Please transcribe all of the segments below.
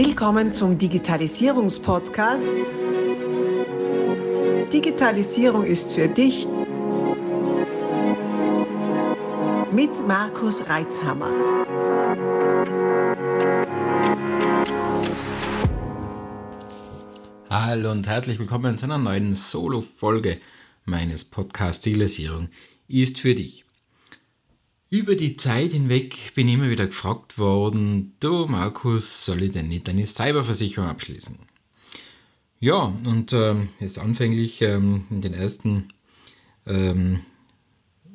Willkommen zum Digitalisierungspodcast. Digitalisierung ist für dich mit Markus Reitzhammer. Hallo und herzlich willkommen zu einer neuen Solo-Folge meines Podcasts Digitalisierung ist für dich. Über die Zeit hinweg bin ich immer wieder gefragt worden, du Markus, soll ich denn nicht eine Cyberversicherung abschließen? Ja, und ähm, jetzt anfänglich ähm, in den ersten ähm,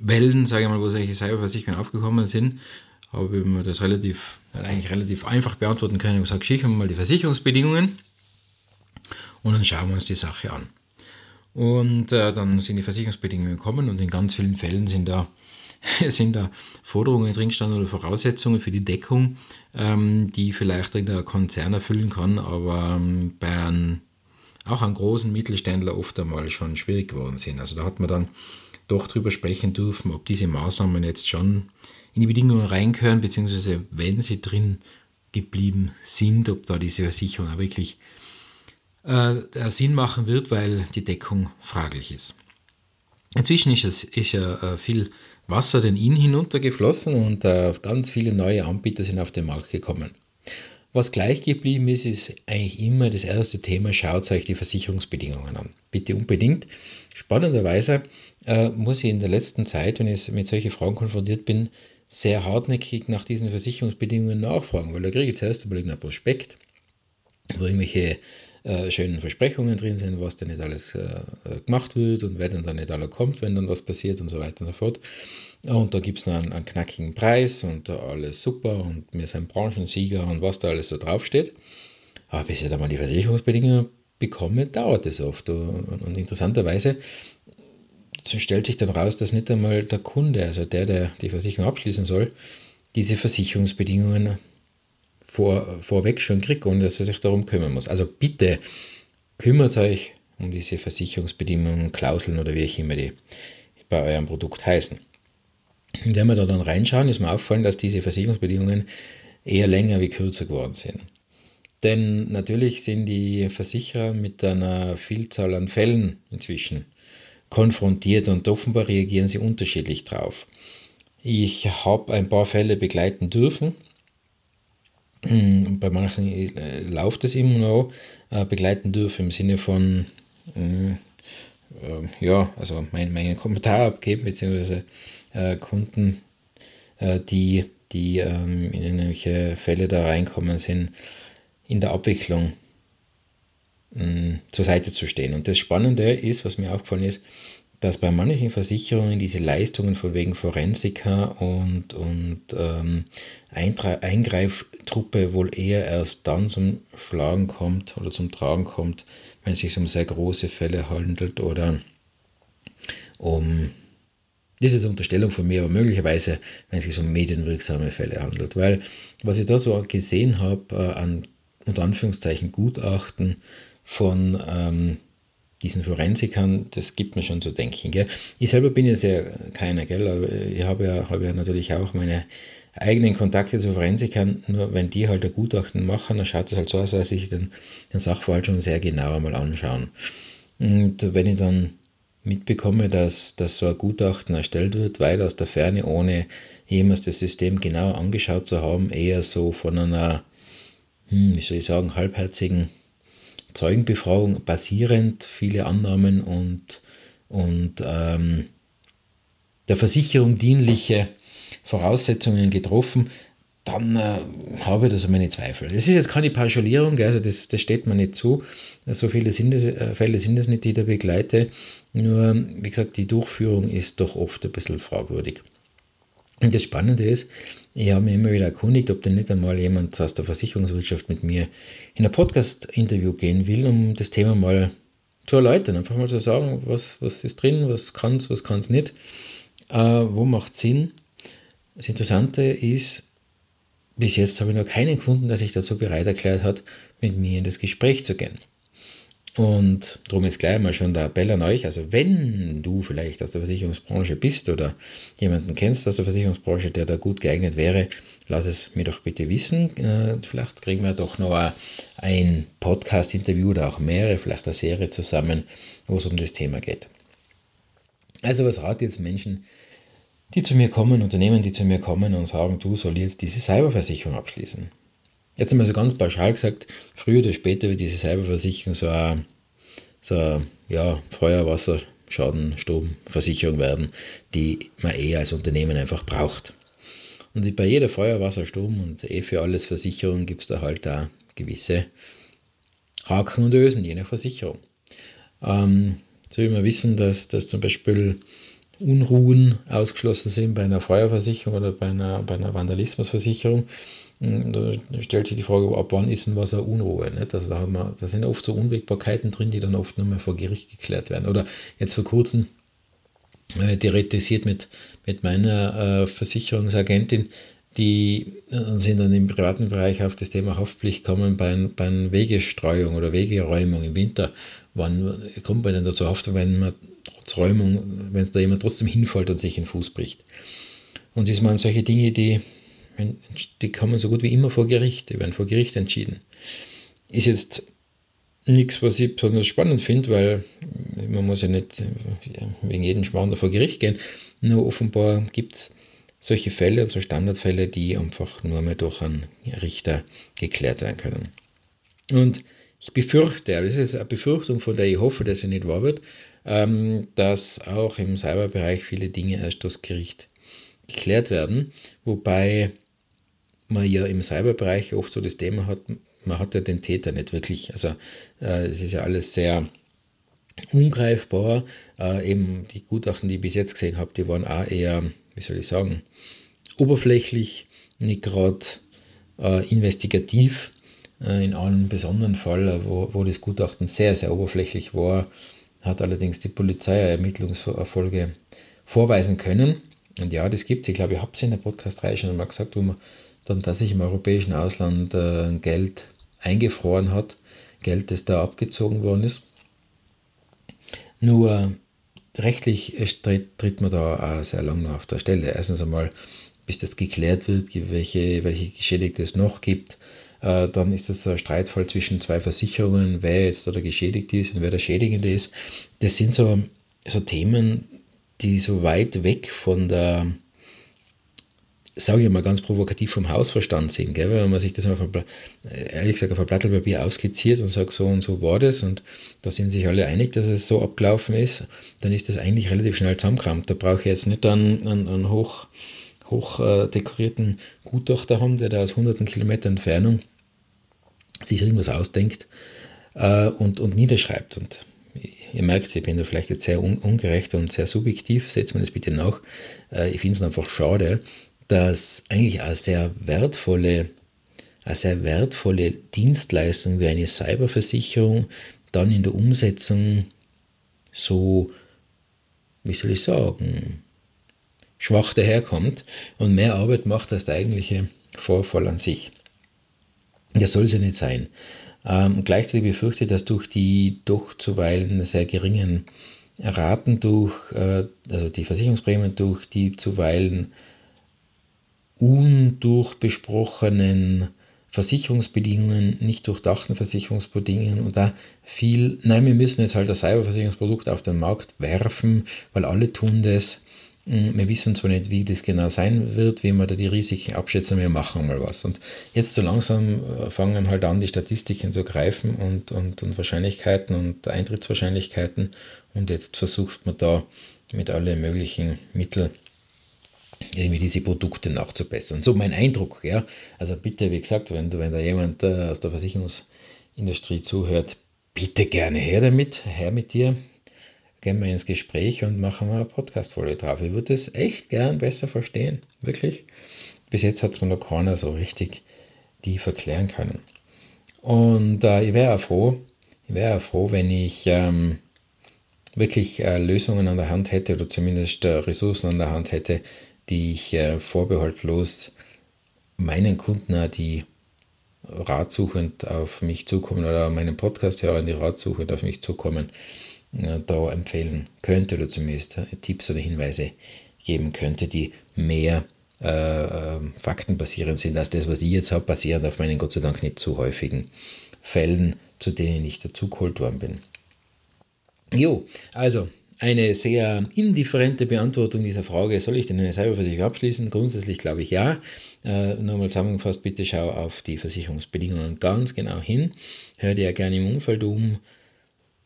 Wellen, sage ich mal, wo solche Cyberversicherungen aufgekommen sind, habe ich mir das relativ, eigentlich relativ einfach beantworten können. Ich habe gesagt, schicken wir mal die Versicherungsbedingungen und dann schauen wir uns die Sache an. Und äh, dann sind die Versicherungsbedingungen gekommen und in ganz vielen Fällen sind da sind da Forderungen drin gestanden oder Voraussetzungen für die Deckung, ähm, die vielleicht der Konzern erfüllen kann, aber ähm, bei einem, auch an großen Mittelständler oft einmal schon schwierig geworden sind. Also da hat man dann doch drüber sprechen dürfen, ob diese Maßnahmen jetzt schon in die Bedingungen reingehören, beziehungsweise wenn sie drin geblieben sind, ob da diese Versicherung auch wirklich äh, Sinn machen wird, weil die Deckung fraglich ist. Inzwischen ist, es, ist ja äh, viel Wasser den Inn hinuntergeflossen und äh, ganz viele neue Anbieter sind auf den Markt gekommen. Was gleich geblieben ist, ist eigentlich immer das erste Thema, schaut euch die Versicherungsbedingungen an. Bitte unbedingt. Spannenderweise äh, muss ich in der letzten Zeit, wenn ich mit solchen Fragen konfrontiert bin, sehr hartnäckig nach diesen Versicherungsbedingungen nachfragen, weil da kriege ich zuerst einmal ein Prospekt, wo irgendwelche äh, schönen Versprechungen drin sind, was denn nicht alles äh, gemacht wird und wer denn dann nicht alle kommt, wenn dann was passiert und so weiter und so fort. Und da gibt es einen, einen knackigen Preis und alles super und wir sind Branchensieger und was da alles so draufsteht. Aber bis ich da mal die Versicherungsbedingungen bekomme, dauert es oft. Und, und interessanterweise stellt sich dann raus, dass nicht einmal der Kunde, also der, der die Versicherung abschließen soll, diese Versicherungsbedingungen vor, vorweg schon kriegt, ohne dass er sich darum kümmern muss. Also bitte kümmert euch um diese Versicherungsbedingungen, Klauseln oder wie auch immer die bei eurem Produkt heißen. Und wenn wir da dann reinschauen, ist mir auffallen, dass diese Versicherungsbedingungen eher länger wie kürzer geworden sind. Denn natürlich sind die Versicherer mit einer Vielzahl an Fällen inzwischen konfrontiert und offenbar reagieren sie unterschiedlich drauf. Ich habe ein paar Fälle begleiten dürfen bei manchen äh, läuft es immer noch, äh, begleiten dürfen im Sinne von, äh, äh, ja, also mein, meinen Kommentar abgeben, beziehungsweise äh, Kunden, äh, die, die ähm, in irgendwelche Fälle da reinkommen sind, in der Abwicklung hm, zur Seite zu stehen. Und das Spannende ist, was mir aufgefallen ist, dass bei manchen Versicherungen diese Leistungen von wegen Forensiker und, und ähm, Eingreiftruppe wohl eher erst dann zum Schlagen kommt oder zum Tragen kommt, wenn es sich um sehr große Fälle handelt oder um, das ist eine Unterstellung von mir, aber möglicherweise, wenn es sich um medienwirksame Fälle handelt. Weil was ich da so gesehen habe äh, an unter Anführungszeichen Gutachten von ähm, diesen Forensikern, das gibt mir schon zu denken. Gell? Ich selber bin jetzt ja keiner, gell? aber ich habe ja, habe ja natürlich auch meine eigenen Kontakte zu Forensikern, nur wenn die halt ein Gutachten machen, dann schaut es halt so aus, dass ich den, den Sachverhalt schon sehr genau einmal anschauen. Und wenn ich dann mitbekomme, dass, dass so ein Gutachten erstellt wird, weil aus der Ferne, ohne jemals das System genau angeschaut zu haben, eher so von einer, hm, wie soll ich sagen, halbherzigen Zeugenbefragung basierend viele Annahmen und, und ähm, der Versicherung dienliche Voraussetzungen getroffen, dann äh, habe ich da so meine Zweifel. Das ist jetzt keine Pauschalierung, also das, das steht mir nicht zu. So viele sind es, äh, Fälle sind es nicht, die ich da begleite. Nur, wie gesagt, die Durchführung ist doch oft ein bisschen fragwürdig. Und das Spannende ist, ich habe mich immer wieder erkundigt, ob denn nicht einmal jemand aus der Versicherungswirtschaft mit mir in ein Podcast-Interview gehen will, um das Thema mal zu erläutern. Einfach mal zu sagen, was, was ist drin, was kann es, was kann es nicht, äh, wo macht Sinn. Das Interessante ist, bis jetzt habe ich noch keinen gefunden, der sich dazu bereit erklärt hat, mit mir in das Gespräch zu gehen. Und darum ist gleich mal schon der Appell an euch. Also wenn du vielleicht aus der Versicherungsbranche bist oder jemanden kennst aus der Versicherungsbranche, der da gut geeignet wäre, lass es mir doch bitte wissen. Äh, vielleicht kriegen wir doch noch ein Podcast-Interview oder auch mehrere, vielleicht eine Serie zusammen, wo es um das Thema geht. Also was rate jetzt Menschen, die zu mir kommen, Unternehmen, die zu mir kommen und sagen, du sollst jetzt diese Cyberversicherung abschließen. Jetzt einmal so ganz pauschal gesagt, früher oder später wird diese Cyberversicherung so eine, so eine ja, Feuerwasserschaden, Stromversicherung werden, die man eh als Unternehmen einfach braucht. Und bei jeder Feuerwasser, Strom und eh für alles Versicherung gibt es da halt da gewisse Haken und Ösen, je nach Versicherung. Ähm, so wie wir wissen, dass, dass zum Beispiel Unruhen ausgeschlossen sind bei einer Feuerversicherung oder bei einer, bei einer Vandalismusversicherung, hm, da stellt sich die Frage, ab wann ist denn was eine Unruhe? Nicht? Also da, haben wir, da sind oft so Unwägbarkeiten drin, die dann oft nur mehr vor Gericht geklärt werden. Oder jetzt vor kurzem äh, theoretisiert mit, mit meiner äh, Versicherungsagentin, die äh, sind dann im privaten Bereich auf das Thema Haftpflicht kommen bei, bei Wegestreuung oder Wegeräumung im Winter. Wann kommt man denn dazu Haftung, wenn man trotz Räumung, wenn es da jemand trotzdem hinfällt und sich den Fuß bricht? Und das waren solche Dinge, die die kommen so gut wie immer vor Gericht, die werden vor Gericht entschieden. Ist jetzt nichts, was ich besonders spannend finde, weil man muss ja nicht wegen jedem Schmarrn vor Gericht gehen. Nur offenbar gibt es solche Fälle, also Standardfälle, die einfach nur mehr durch einen Richter geklärt werden können. Und ich befürchte, das ist eine Befürchtung, von der ich hoffe, dass sie nicht wahr wird, ähm, dass auch im Cyberbereich viele Dinge erst durchs Gericht geklärt werden, wobei man ja im Cyberbereich oft so das Thema hat, man hat ja den Täter nicht wirklich. Also äh, es ist ja alles sehr ungreifbar. Äh, eben die Gutachten, die ich bis jetzt gesehen habe, die waren auch eher, wie soll ich sagen, oberflächlich, nicht gerade äh, investigativ. Äh, in einem besonderen Fall, wo, wo das Gutachten sehr, sehr oberflächlich war, hat allerdings die Polizei Ermittlungserfolge vorweisen können. Und ja, das gibt es. Ich glaube, ich habe es in der Podcast-Reihe schon einmal gesagt, wo man dann tatsächlich im europäischen Ausland äh, Geld eingefroren hat, Geld, das da abgezogen worden ist. Nur rechtlich tritt, tritt man da auch sehr lange auf der Stelle. Erstens einmal, bis das geklärt wird, welche, welche Geschädigte es noch gibt. Äh, dann ist das ein Streitfall zwischen zwei Versicherungen, wer jetzt da geschädigt ist und wer der Schädigende ist. Das sind so, so Themen, die so weit weg von der sage ich mal ganz provokativ, vom Hausverstand sind. Gell? Wenn man sich das einfach, ehrlich gesagt, auf ein Blatt Papier ausskizziert und sagt, so und so war das und da sind sich alle einig, dass es so abgelaufen ist, dann ist das eigentlich relativ schnell zusammengekramt. Da brauche ich jetzt nicht einen, einen, einen hoch, hoch äh, Gutachter haben, der da aus hunderten Kilometer Entfernung sich irgendwas ausdenkt äh, und, und niederschreibt. Und ihr merkt, ich bin da vielleicht jetzt sehr un ungerecht und sehr subjektiv, setzt mir das bitte nach. Äh, ich finde es einfach schade, dass eigentlich eine sehr wertvolle, eine sehr wertvolle Dienstleistung wie eine Cyberversicherung dann in der Umsetzung so, wie soll ich sagen, schwach daherkommt und mehr Arbeit macht als der eigentliche Vorfall an sich. Das soll es ja nicht sein. Ähm, gleichzeitig befürchte dass durch die doch zuweilen sehr geringen Raten durch, äh, also die Versicherungsprämien durch die zuweilen undurchbesprochenen Versicherungsbedingungen, nicht durchdachten Versicherungsbedingungen und da viel, nein, wir müssen jetzt halt das Cyberversicherungsprodukt auf den Markt werfen, weil alle tun das. Hm, wir wissen zwar nicht, wie das genau sein wird, wie wir da die Risiken abschätzen, wir machen mal was. Und jetzt so langsam äh, fangen halt an, die Statistiken zu greifen und, und, und Wahrscheinlichkeiten und Eintrittswahrscheinlichkeiten und jetzt versucht man da mit allen möglichen Mitteln irgendwie diese Produkte nachzubessern. So mein Eindruck, ja. Also bitte, wie gesagt, wenn, wenn da jemand äh, aus der Versicherungsindustrie zuhört, bitte gerne her damit, her mit dir. Gehen wir ins Gespräch und machen wir eine Podcast-Folge drauf. Ich würde es echt gern besser verstehen, wirklich. Bis jetzt hat es mir noch keiner so richtig die verklären können. Und äh, ich wäre froh, ich wäre froh, wenn ich ähm, wirklich äh, Lösungen an der Hand hätte oder zumindest äh, Ressourcen an der Hand hätte, die ich äh, vorbehaltlos meinen Kunden die ratsuchend auf mich zukommen oder meinen Podcast-Hörern, die ratsuchend auf mich zukommen, da empfehlen könnte oder zumindest Tipps oder Hinweise geben könnte, die mehr äh, faktenbasierend sind als das, was ich jetzt habe, basierend auf meinen Gott sei Dank nicht zu häufigen Fällen, zu denen ich dazugeholt worden bin. Jo, also eine sehr indifferente Beantwortung dieser Frage, soll ich denn eine Cyberversicherung abschließen? Grundsätzlich glaube ich ja. Äh, nochmal zusammengefasst, bitte schau auf die Versicherungsbedingungen ganz genau hin. Hör dir gerne im Umfeld um,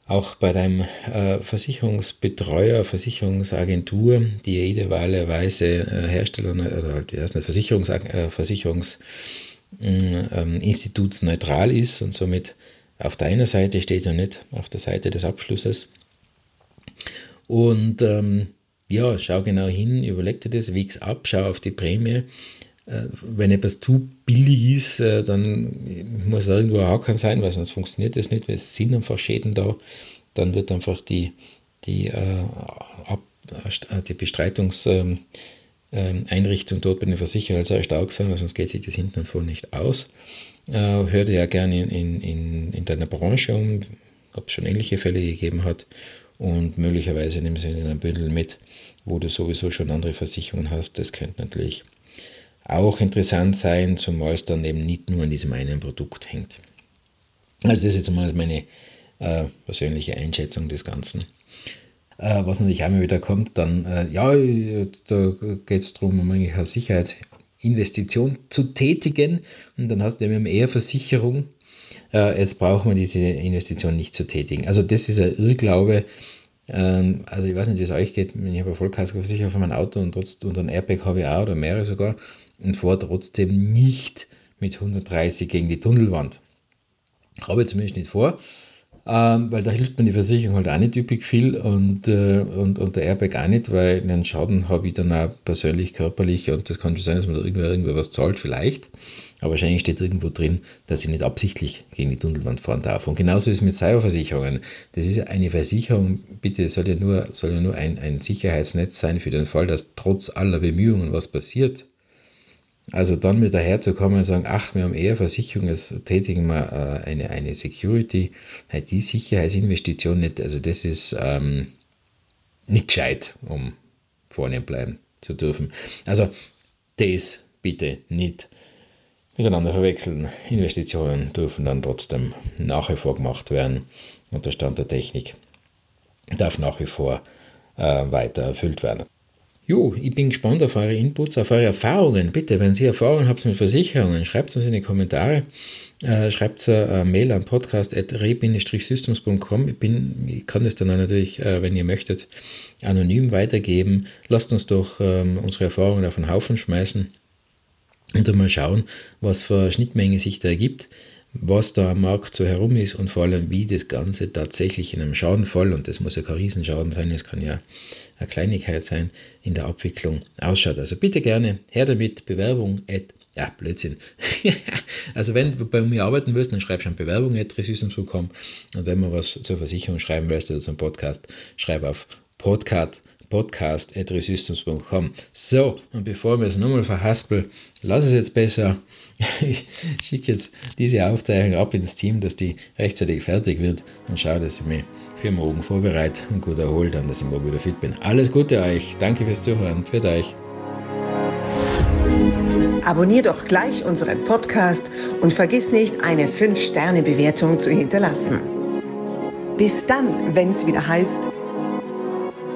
auch bei deinem äh, Versicherungsbetreuer, Versicherungsagentur, die ja idealerweise äh, Hersteller oder erst nicht Versicherungs, äh, Versicherungsinstitut neutral ist und somit auf deiner Seite steht und nicht auf der Seite des Abschlusses. Und ähm, ja, schau genau hin, überleg dir das, wieg's ab, schau auf die Prämie. Äh, wenn etwas zu billig ist, äh, dann muss irgendwo ein Haken sein, weil sonst funktioniert das nicht, weil es sind einfach Schäden da. Dann wird einfach die, die, äh, die Bestreitungseinrichtung ähm, dort bei den Versicherern sehr stark sein, weil sonst geht sich das hinten und vorne nicht aus. hör dir ja gerne in, in, in deiner Branche um, ob es schon ähnliche Fälle gegeben hat und möglicherweise nimmst du ein Bündel mit, wo du sowieso schon andere Versicherungen hast. Das könnte natürlich auch interessant sein, zumal es dann eben nicht nur an diesem einen Produkt hängt. Also das ist jetzt mal meine äh, persönliche Einschätzung des Ganzen. Äh, was natürlich auch mal wieder kommt, dann, äh, ja, da geht es darum, um eine Sicherheitsinvestition zu tätigen und dann hast du eben eher Versicherung. Äh, jetzt brauchen wir diese Investition nicht zu tätigen. Also das ist ein Irrglaube, ähm, also ich weiß nicht, wie es euch geht, ich habe eine Vollkaskoversicherung für mein Auto und, trotz, und ein Airbag habe ich auch oder mehrere sogar und fahre trotzdem nicht mit 130 gegen die Tunnelwand. Habe ich zumindest nicht vor, ähm, weil da hilft mir die Versicherung halt auch nicht üppig viel und, äh, und, und der Airbag auch nicht, weil einen Schaden habe ich dann auch persönlich, körperlich und das kann schon sein, dass man da irgendwer, irgendwer was zahlt, vielleicht. Aber wahrscheinlich steht irgendwo drin, dass ich nicht absichtlich gegen die Tunnelwand fahren darf. Und genauso ist es mit Cyberversicherungen. Das ist eine Versicherung, bitte, soll ja nur, soll ja nur ein, ein Sicherheitsnetz sein für den Fall, dass trotz aller Bemühungen was passiert. Also dann mit daherzukommen und sagen, ach, wir haben eher Versicherung, als tätigen wir äh, eine, eine Security, die Sicherheitsinvestition nicht, also das ist ähm, nicht gescheit, um vorne bleiben zu dürfen. Also das bitte nicht miteinander verwechseln. Investitionen dürfen dann trotzdem nach wie vor gemacht werden und der Stand der Technik darf nach wie vor äh, weiter erfüllt werden. Jo, ich bin gespannt auf eure Inputs, auf eure Erfahrungen. Bitte, wenn Sie Erfahrungen habt mit Versicherungen, schreibt es uns in die Kommentare. Äh, schreibt eine Mail an podcast.re-systems.com. Ich, ich kann das dann auch natürlich, äh, wenn ihr möchtet, anonym weitergeben. Lasst uns doch ähm, unsere Erfahrungen auf den Haufen schmeißen und dann mal schauen, was für Schnittmenge sich da ergibt was da am Markt so herum ist und vor allem, wie das Ganze tatsächlich in einem Schadenfall, und das muss ja kein Riesenschaden sein, es kann ja eine Kleinigkeit sein, in der Abwicklung ausschaut. Also bitte gerne her damit, Bewerbung at, ja, Blödsinn. also wenn du bei mir arbeiten willst, dann schreib schon Bewerbung at und wenn man was zur Versicherung schreiben willst oder zum Podcast, schreib auf podcast podcast.resystems.com. So, und bevor wir es nochmal verhaspeln, lass es jetzt besser. Ich schicke jetzt diese Aufzeichnung ab ins Team, dass die rechtzeitig fertig wird und schaue, dass ich mich für morgen vorbereite und gut erholt, dann, dass ich morgen wieder fit bin. Alles Gute euch. Danke fürs Zuhören. Für euch. Abonnier doch gleich unseren Podcast und vergiss nicht, eine 5-Sterne-Bewertung zu hinterlassen. Bis dann, wenn es wieder heißt,